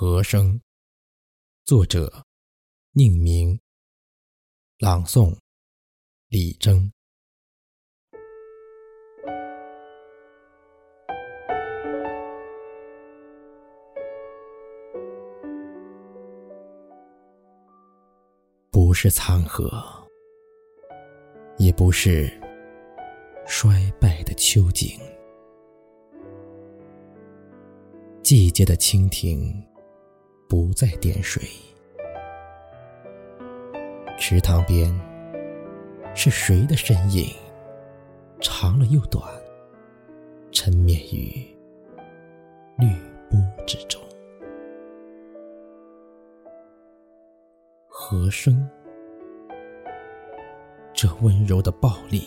和声，作者：宁明，朗诵：李征。不是残荷，也不是衰败的秋景，季节的蜻蜓。不再点水，池塘边是谁的身影？长了又短，沉湎于绿波之中。和声，这温柔的暴力，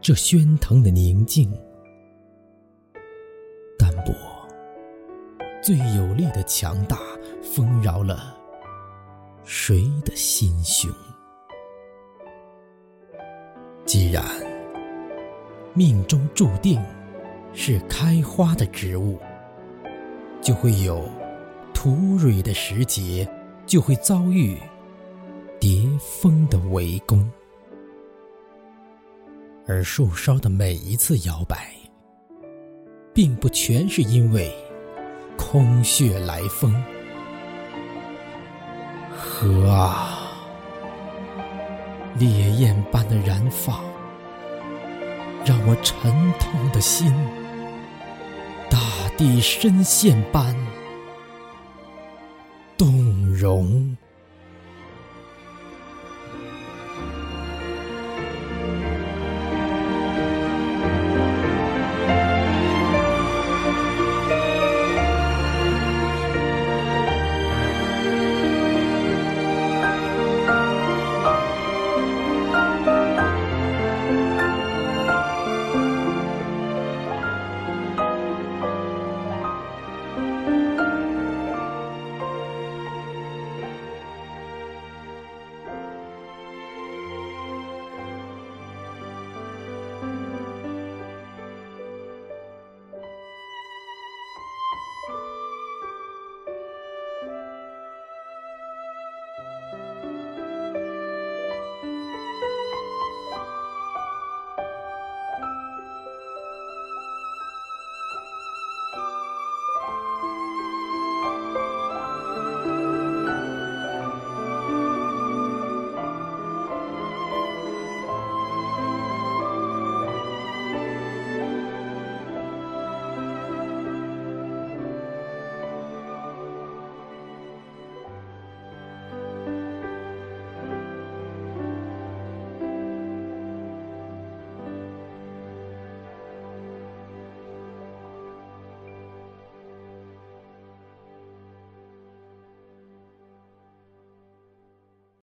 这喧腾的宁静。最有力的强大，丰饶了谁的心胸？既然命中注定是开花的植物，就会有吐蕊的时节，就会遭遇蝶风的围攻。而树梢的每一次摇摆，并不全是因为。空穴来风，河啊，烈焰般的燃放，让我沉痛的心，大地深陷般动容。